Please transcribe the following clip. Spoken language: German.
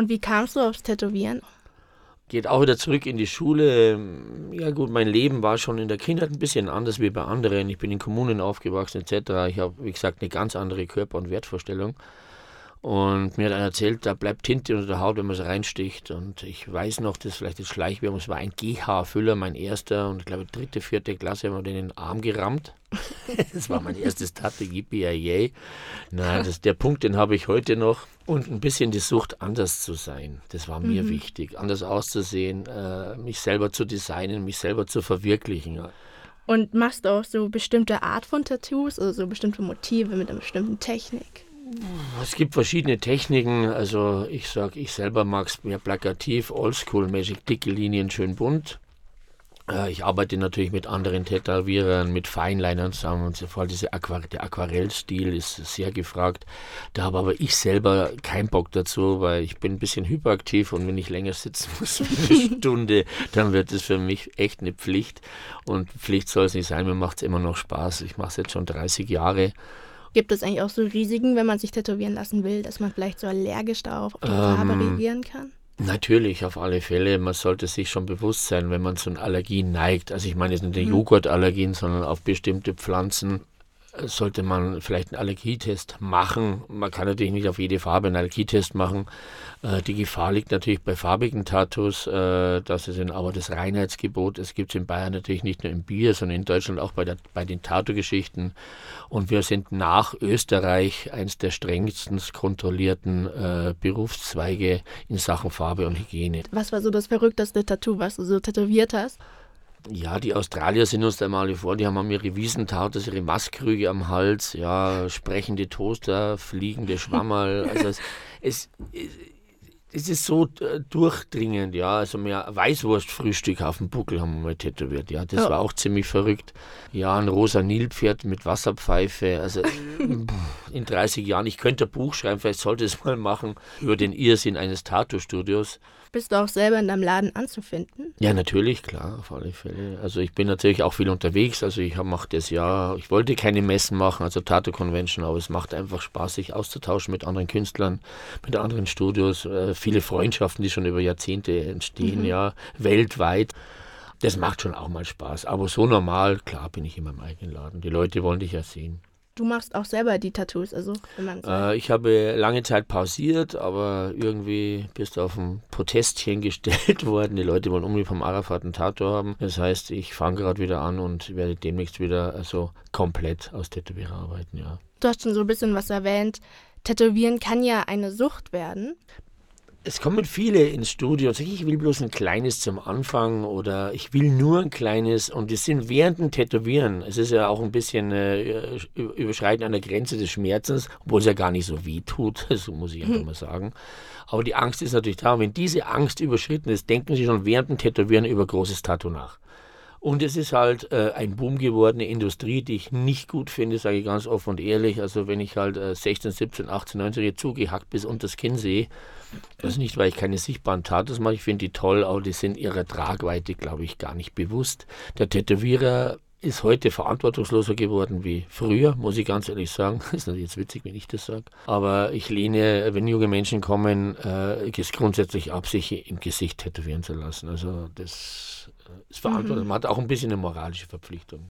Und wie kamst du aufs Tätowieren? Geht auch wieder zurück in die Schule. Ja gut, mein Leben war schon in der Kindheit ein bisschen anders wie bei anderen. Ich bin in Kommunen aufgewachsen etc. Ich habe, wie gesagt, eine ganz andere Körper- und Wertvorstellung. Und mir hat einer erzählt, da bleibt Tinte unter der Haut, wenn man es reinsticht. Und ich weiß noch, das ist vielleicht das Schleichwirkung, es war ein GH-Füller, mein erster. Und ich glaube, dritte, vierte Klasse haben wir den in den Arm gerammt. das war mein erstes Tatte, yippie Na, das, der Punkt, den habe ich heute noch. Und ein bisschen die Sucht, anders zu sein. Das war mir mhm. wichtig. Anders auszusehen, äh, mich selber zu designen, mich selber zu verwirklichen. Und machst du auch so bestimmte Art von Tattoos, also so bestimmte Motive mit einer bestimmten Technik? Es gibt verschiedene Techniken. Also ich sage, ich selber mag es mehr plakativ, oldschool-mäßig, dicke Linien, schön bunt. Äh, ich arbeite natürlich mit anderen Tätowierern, mit Feinlinern zusammen und so fort. Diese Aquar der Aquarellstil ist sehr gefragt. Da habe aber ich selber keinen Bock dazu, weil ich bin ein bisschen hyperaktiv und wenn ich länger sitzen muss, eine Stunde, dann wird es für mich echt eine Pflicht. Und Pflicht soll es nicht sein, mir macht es immer noch Spaß. Ich mache es jetzt schon 30 Jahre Gibt es eigentlich auch so Risiken, wenn man sich tätowieren lassen will, dass man vielleicht so allergisch darauf auf die ähm, Farbe reagieren kann? Natürlich, auf alle Fälle. Man sollte sich schon bewusst sein, wenn man zu einer Allergie neigt. Also ich meine jetzt nicht die mhm. Joghurtallergien, sondern auf bestimmte Pflanzen sollte man vielleicht einen Allergietest machen. Man kann natürlich nicht auf jede Farbe einen Allergietest machen. Äh, die Gefahr liegt natürlich bei farbigen Tattoos, äh, dass es in, aber das Reinheitsgebot, es gibt es in Bayern natürlich nicht nur im Bier, sondern in Deutschland auch bei, der, bei den Tattoo-Geschichten. Und wir sind nach Österreich eines der strengsten kontrollierten äh, Berufszweige in Sachen Farbe und Hygiene. Was war so das verrückteste Tattoo, was du so tätowiert hast? Ja, die Australier sind uns da mal vor, die haben ihre Wiesentartes, ihre Maskrüge am Hals, ja, sprechende Toaster, fliegende Schwammerl. Also es, es, es ist so äh, durchdringend, ja. Also mehr Weißwurstfrühstück auf dem Buckel haben wir mal tätowiert, ja. Das ja. war auch ziemlich verrückt. Ja, ein rosa Nilpferd mit Wasserpfeife. Also in 30 Jahren, ich könnte ein Buch schreiben, vielleicht sollte es mal machen, über den Irrsinn eines Tattoo-Studios. Bist du auch selber in deinem Laden anzufinden? Ja, natürlich, klar, auf alle Fälle. Also ich bin natürlich auch viel unterwegs. Also ich mache das ja, ich wollte keine Messen machen, also Tattoo Convention, aber es macht einfach Spaß, sich auszutauschen mit anderen Künstlern, mit anderen Studios. Äh, viele Freundschaften, die schon über Jahrzehnte entstehen, mhm. ja, weltweit. Das macht schon auch mal Spaß. Aber so normal, klar bin ich in meinem eigenen Laden. Die Leute wollen dich ja sehen. Du machst auch selber die Tattoos, also wenn man äh, Ich habe lange Zeit pausiert, aber irgendwie bist du auf ein Protestchen gestellt worden. Die Leute wollen unbedingt vom Arafat ein Tattoo haben. Das heißt, ich fange gerade wieder an und werde demnächst wieder also komplett aus Tätowierer arbeiten, ja. Du hast schon so ein bisschen was erwähnt. Tätowieren kann ja eine Sucht werden es kommen viele ins Studio und sagen, ich will bloß ein kleines zum Anfang oder ich will nur ein kleines und die sind während dem Tätowieren. Es ist ja auch ein bisschen äh, Überschreiten an der Grenze des Schmerzens, obwohl es ja gar nicht so weh tut, so muss ich einfach hm. mal sagen. Aber die Angst ist natürlich da und wenn diese Angst überschritten ist, denken sie schon während dem Tätowieren über großes Tattoo nach. Und es ist halt äh, ein Boom gewordene Industrie, die ich nicht gut finde, sage ich ganz offen und ehrlich. Also wenn ich halt äh, 16, 17, 18, 19 Jahre zugehackt bis unter das Kinn sehe, das ist nicht, weil ich keine sichtbaren Tattoos mache, ich finde die toll, aber die sind ihrer Tragweite, glaube ich, gar nicht bewusst. Der Tätowierer ist heute verantwortungsloser geworden wie früher, muss ich ganz ehrlich sagen. Ist natürlich jetzt witzig, wenn ich das sage. Aber ich lehne, wenn junge Menschen kommen, äh, grundsätzlich ab, sich im Gesicht tätowieren zu lassen. Also das ist verantwortlich. Mhm. Man hat auch ein bisschen eine moralische Verpflichtung.